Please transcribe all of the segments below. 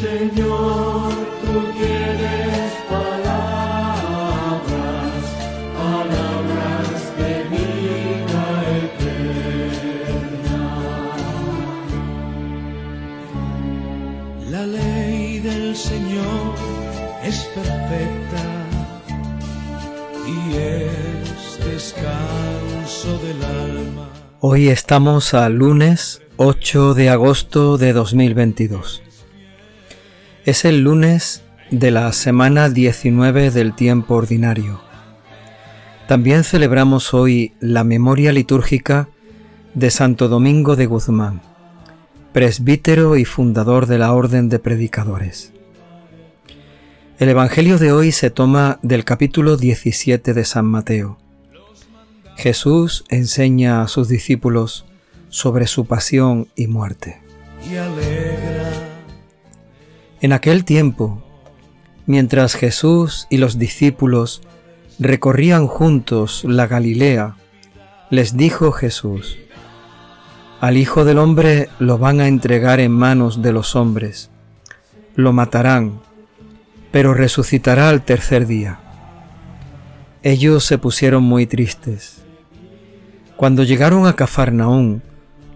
Señor, tú tienes palabras, palabras de vida eterna. La ley del Señor es perfecta y es descanso del alma. Hoy estamos a lunes 8 de agosto de 2022. Es el lunes de la semana 19 del tiempo ordinario. También celebramos hoy la memoria litúrgica de Santo Domingo de Guzmán, presbítero y fundador de la Orden de Predicadores. El Evangelio de hoy se toma del capítulo 17 de San Mateo. Jesús enseña a sus discípulos sobre su pasión y muerte. En aquel tiempo, mientras Jesús y los discípulos recorrían juntos la Galilea, les dijo Jesús, Al Hijo del Hombre lo van a entregar en manos de los hombres, lo matarán, pero resucitará al tercer día. Ellos se pusieron muy tristes. Cuando llegaron a Cafarnaún,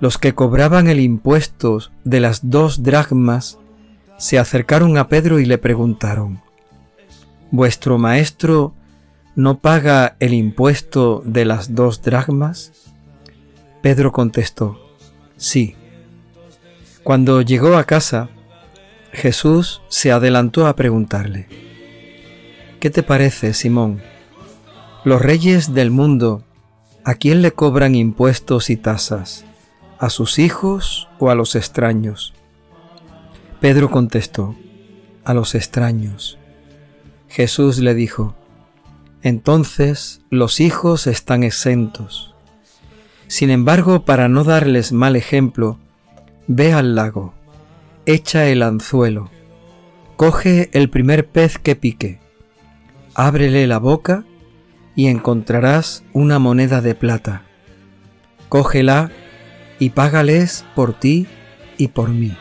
los que cobraban el impuesto de las dos dracmas se acercaron a Pedro y le preguntaron, ¿Vuestro maestro no paga el impuesto de las dos dracmas? Pedro contestó, sí. Cuando llegó a casa, Jesús se adelantó a preguntarle, ¿qué te parece, Simón? Los reyes del mundo, ¿a quién le cobran impuestos y tasas? ¿A sus hijos o a los extraños? Pedro contestó, a los extraños. Jesús le dijo, entonces los hijos están exentos. Sin embargo, para no darles mal ejemplo, ve al lago, echa el anzuelo, coge el primer pez que pique, ábrele la boca y encontrarás una moneda de plata. Cógela y págales por ti y por mí.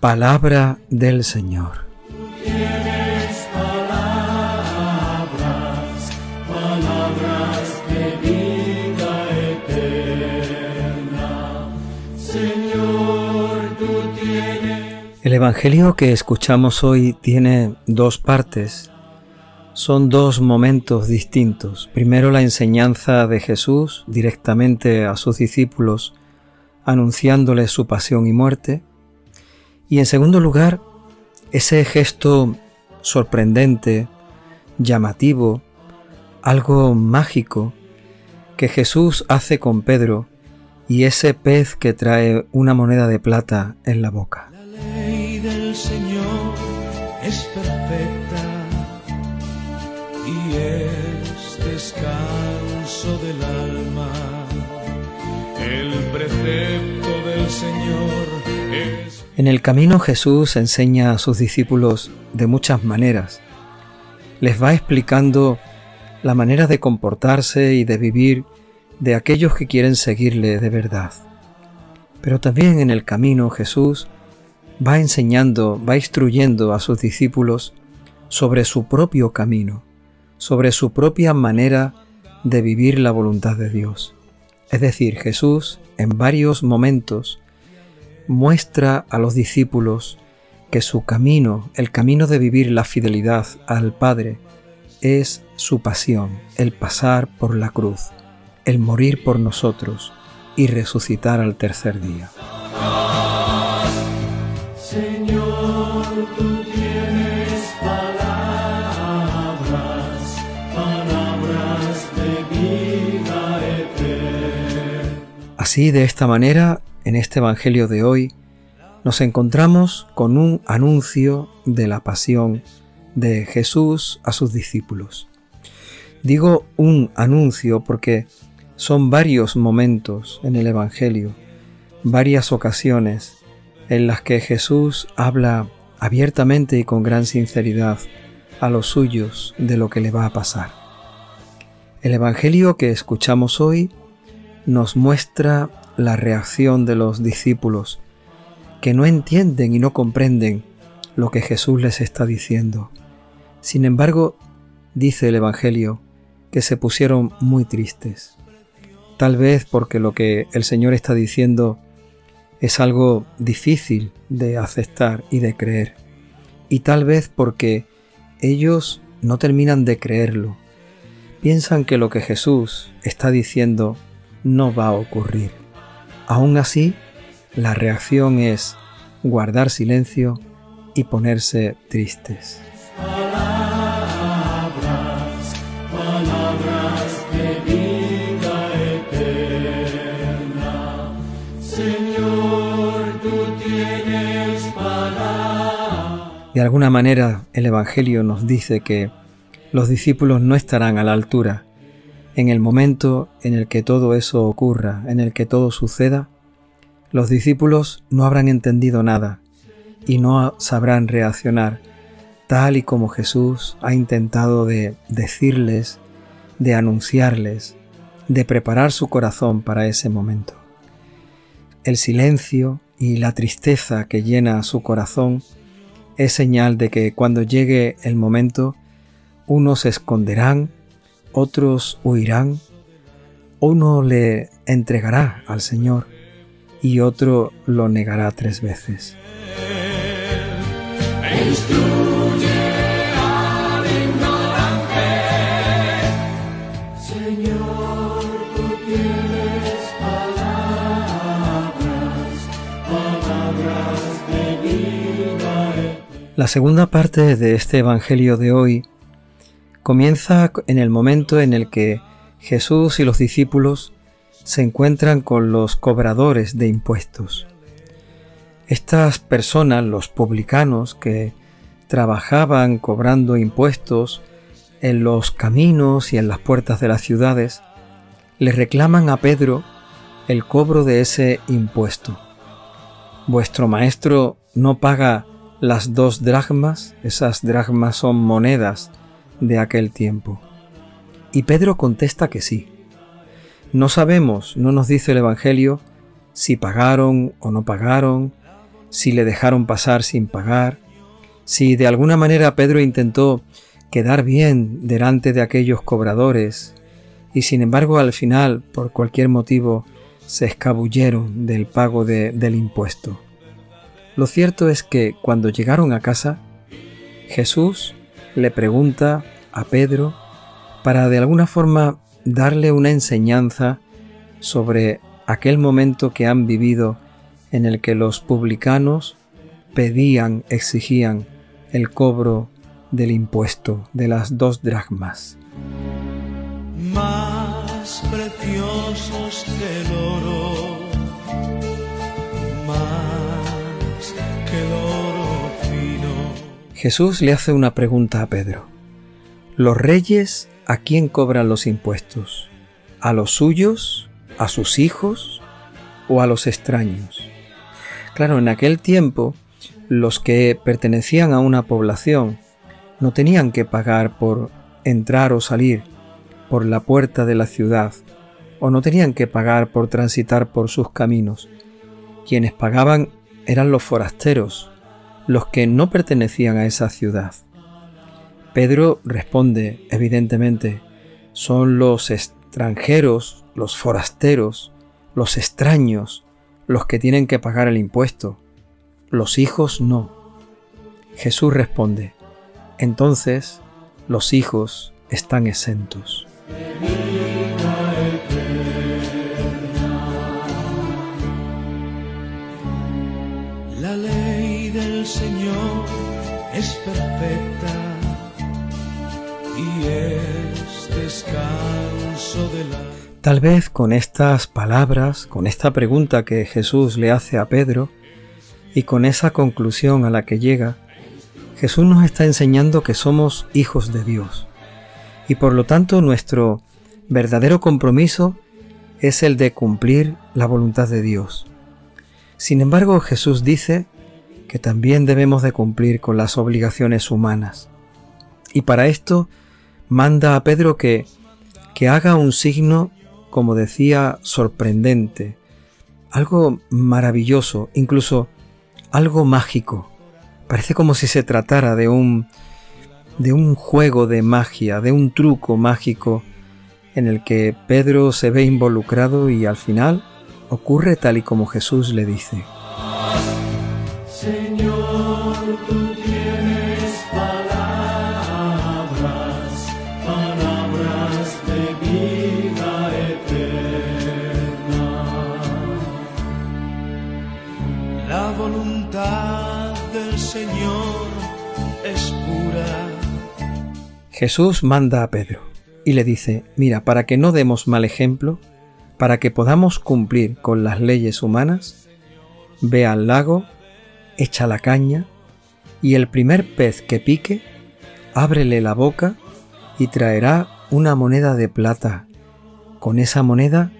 Palabra del Señor. Palabras, palabras de vida eterna. Señor, tú tienes El Evangelio que escuchamos hoy tiene dos partes. Son dos momentos distintos. Primero la enseñanza de Jesús directamente a sus discípulos, anunciándoles su pasión y muerte. Y en segundo lugar, ese gesto sorprendente, llamativo, algo mágico que Jesús hace con Pedro y ese pez que trae una moneda de plata en la boca. La ley del Señor es perfecta y es descanso del alma. El precepto del Señor es En el camino Jesús enseña a sus discípulos de muchas maneras. Les va explicando la manera de comportarse y de vivir de aquellos que quieren seguirle de verdad. Pero también en el camino Jesús va enseñando, va instruyendo a sus discípulos sobre su propio camino, sobre su propia manera de vivir la voluntad de Dios. Es decir, Jesús en varios momentos muestra a los discípulos que su camino, el camino de vivir la fidelidad al Padre, es su pasión, el pasar por la cruz, el morir por nosotros y resucitar al tercer día. Señor, tú tienes palabras, palabras de vida eterna. Así, de esta manera, en este Evangelio de hoy, nos encontramos con un anuncio de la pasión de Jesús a sus discípulos. Digo un anuncio porque son varios momentos en el Evangelio, varias ocasiones en las que Jesús habla abiertamente y con gran sinceridad a los suyos de lo que le va a pasar. El Evangelio que escuchamos hoy nos muestra la reacción de los discípulos que no entienden y no comprenden lo que Jesús les está diciendo. Sin embargo, dice el Evangelio, que se pusieron muy tristes. Tal vez porque lo que el Señor está diciendo es algo difícil de aceptar y de creer. Y tal vez porque ellos no terminan de creerlo. Piensan que lo que Jesús está diciendo no va a ocurrir. Aún así, la reacción es guardar silencio y ponerse tristes. De alguna manera el Evangelio nos dice que los discípulos no estarán a la altura. En el momento en el que todo eso ocurra, en el que todo suceda, los discípulos no habrán entendido nada y no sabrán reaccionar tal y como Jesús ha intentado de decirles, de anunciarles, de preparar su corazón para ese momento. El silencio y la tristeza que llena su corazón es señal de que cuando llegue el momento, unos se esconderán, otros huirán, uno le entregará al Señor y otro lo negará tres veces. La segunda parte de este Evangelio de hoy comienza en el momento en el que Jesús y los discípulos se encuentran con los cobradores de impuestos. Estas personas, los publicanos que trabajaban cobrando impuestos en los caminos y en las puertas de las ciudades, le reclaman a Pedro el cobro de ese impuesto. Vuestro maestro no paga las dos dracmas, esas dracmas son monedas de aquel tiempo. Y Pedro contesta que sí. No sabemos, no nos dice el Evangelio, si pagaron o no pagaron, si le dejaron pasar sin pagar, si de alguna manera Pedro intentó quedar bien delante de aquellos cobradores y sin embargo al final, por cualquier motivo, se escabulleron del pago del impuesto. Lo cierto es que cuando llegaron a casa, Jesús le pregunta a Pedro para de alguna forma darle una enseñanza sobre aquel momento que han vivido en el que los publicanos pedían, exigían el cobro del impuesto de las dos dracmas. Más preciosos que oro, Jesús le hace una pregunta a Pedro. ¿Los reyes a quién cobran los impuestos? ¿A los suyos? ¿A sus hijos? ¿O a los extraños? Claro, en aquel tiempo los que pertenecían a una población no tenían que pagar por entrar o salir por la puerta de la ciudad, o no tenían que pagar por transitar por sus caminos. Quienes pagaban eran los forasteros, los que no pertenecían a esa ciudad. Pedro responde, evidentemente, son los extranjeros, los forasteros, los extraños, los que tienen que pagar el impuesto. Los hijos no. Jesús responde, entonces los hijos están exentos. Tal vez con estas palabras, con esta pregunta que Jesús le hace a Pedro y con esa conclusión a la que llega, Jesús nos está enseñando que somos hijos de Dios y por lo tanto nuestro verdadero compromiso es el de cumplir la voluntad de Dios. Sin embargo, Jesús dice que también debemos de cumplir con las obligaciones humanas. Y para esto manda a Pedro que, que haga un signo, como decía, sorprendente, algo maravilloso, incluso algo mágico. Parece como si se tratara de un de un juego de magia, de un truco mágico en el que Pedro se ve involucrado y al final ocurre tal y como Jesús le dice. Jesús manda a Pedro y le dice, mira, para que no demos mal ejemplo, para que podamos cumplir con las leyes humanas, ve al lago, echa la caña, y el primer pez que pique, ábrele la boca y traerá una moneda de plata. Con esa moneda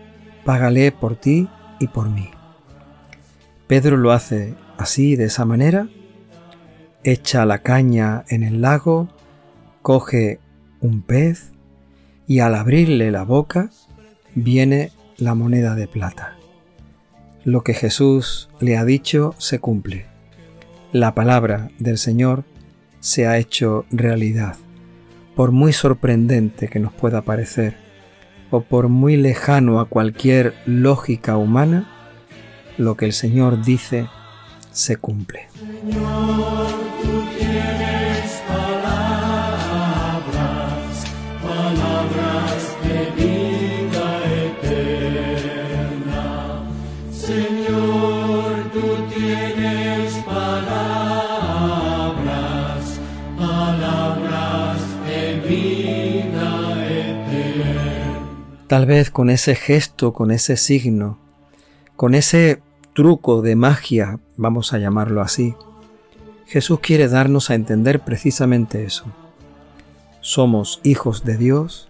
págale por ti y por mí. Pedro lo hace así, de esa manera, echa la caña en el lago, coge un pez y al abrirle la boca viene la moneda de plata. Lo que Jesús le ha dicho se cumple. La palabra del Señor se ha hecho realidad. Por muy sorprendente que nos pueda parecer, o por muy lejano a cualquier lógica humana, lo que el Señor dice se cumple. Tal vez con ese gesto, con ese signo, con ese truco de magia, vamos a llamarlo así, Jesús quiere darnos a entender precisamente eso. Somos hijos de Dios,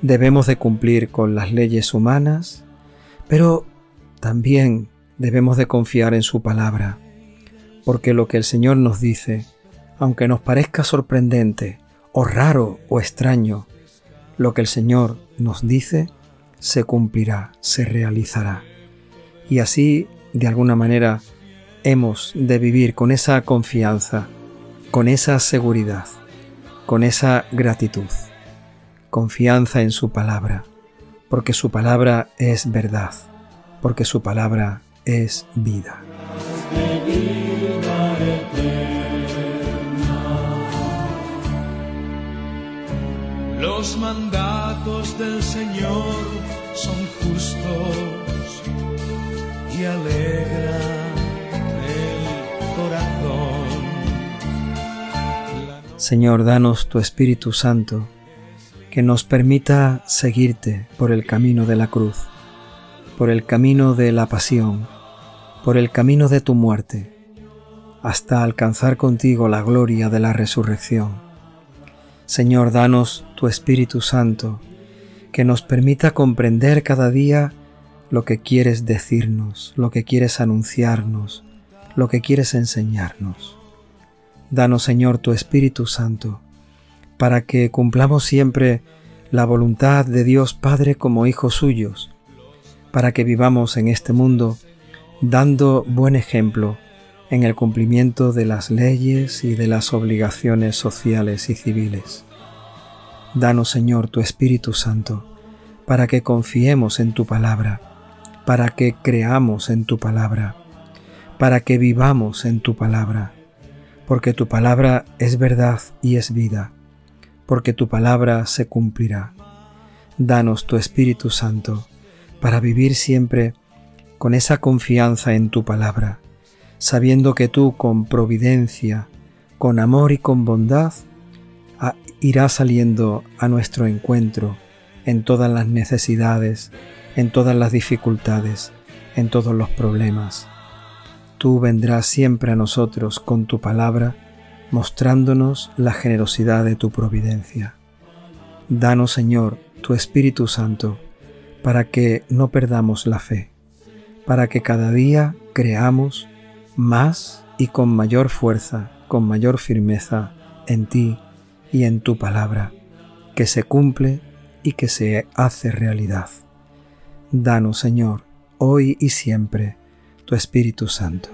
debemos de cumplir con las leyes humanas, pero también debemos de confiar en su palabra, porque lo que el Señor nos dice, aunque nos parezca sorprendente o raro o extraño, lo que el Señor nos dice se cumplirá, se realizará. Y así, de alguna manera, hemos de vivir con esa confianza, con esa seguridad, con esa gratitud, confianza en su palabra, porque su palabra es verdad, porque su palabra es vida. Los mandatos del Señor son justos y alegran el corazón. Señor, danos tu Espíritu Santo, que nos permita seguirte por el camino de la cruz, por el camino de la pasión, por el camino de tu muerte, hasta alcanzar contigo la gloria de la resurrección. Señor, danos tu Espíritu Santo, que nos permita comprender cada día lo que quieres decirnos, lo que quieres anunciarnos, lo que quieres enseñarnos. Danos, Señor, tu Espíritu Santo, para que cumplamos siempre la voluntad de Dios Padre como hijos suyos, para que vivamos en este mundo dando buen ejemplo en el cumplimiento de las leyes y de las obligaciones sociales y civiles. Danos, Señor, tu Espíritu Santo, para que confiemos en tu palabra, para que creamos en tu palabra, para que vivamos en tu palabra, porque tu palabra es verdad y es vida, porque tu palabra se cumplirá. Danos tu Espíritu Santo, para vivir siempre con esa confianza en tu palabra, sabiendo que tú con providencia, con amor y con bondad, irá saliendo a nuestro encuentro en todas las necesidades, en todas las dificultades, en todos los problemas. Tú vendrás siempre a nosotros con tu palabra, mostrándonos la generosidad de tu providencia. Danos, Señor, tu Espíritu Santo, para que no perdamos la fe, para que cada día creamos más y con mayor fuerza, con mayor firmeza en ti y en tu palabra, que se cumple y que se hace realidad. Danos, Señor, hoy y siempre, tu Espíritu Santo.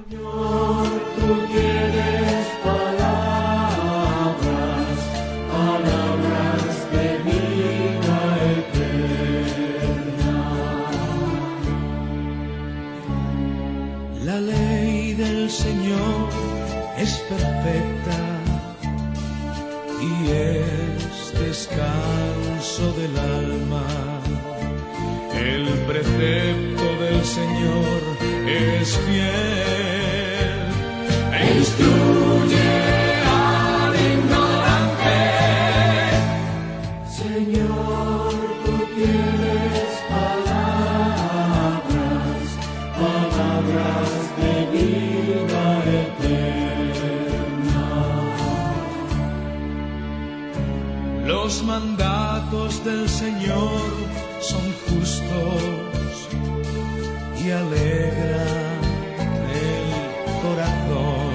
La ley del Señor es perfecta es descanso del alma. El precepto del Señor es fiel Los mandatos del Señor son justos y alegran el corazón.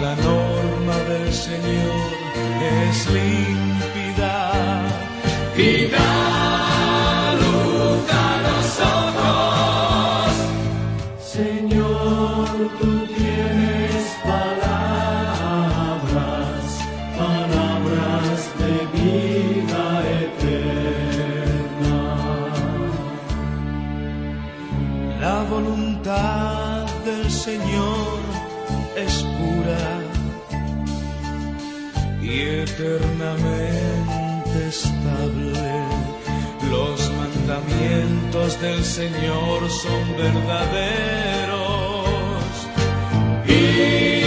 La norma del Señor es límpida eternamente estable. Los mandamientos del Señor son verdaderos. Y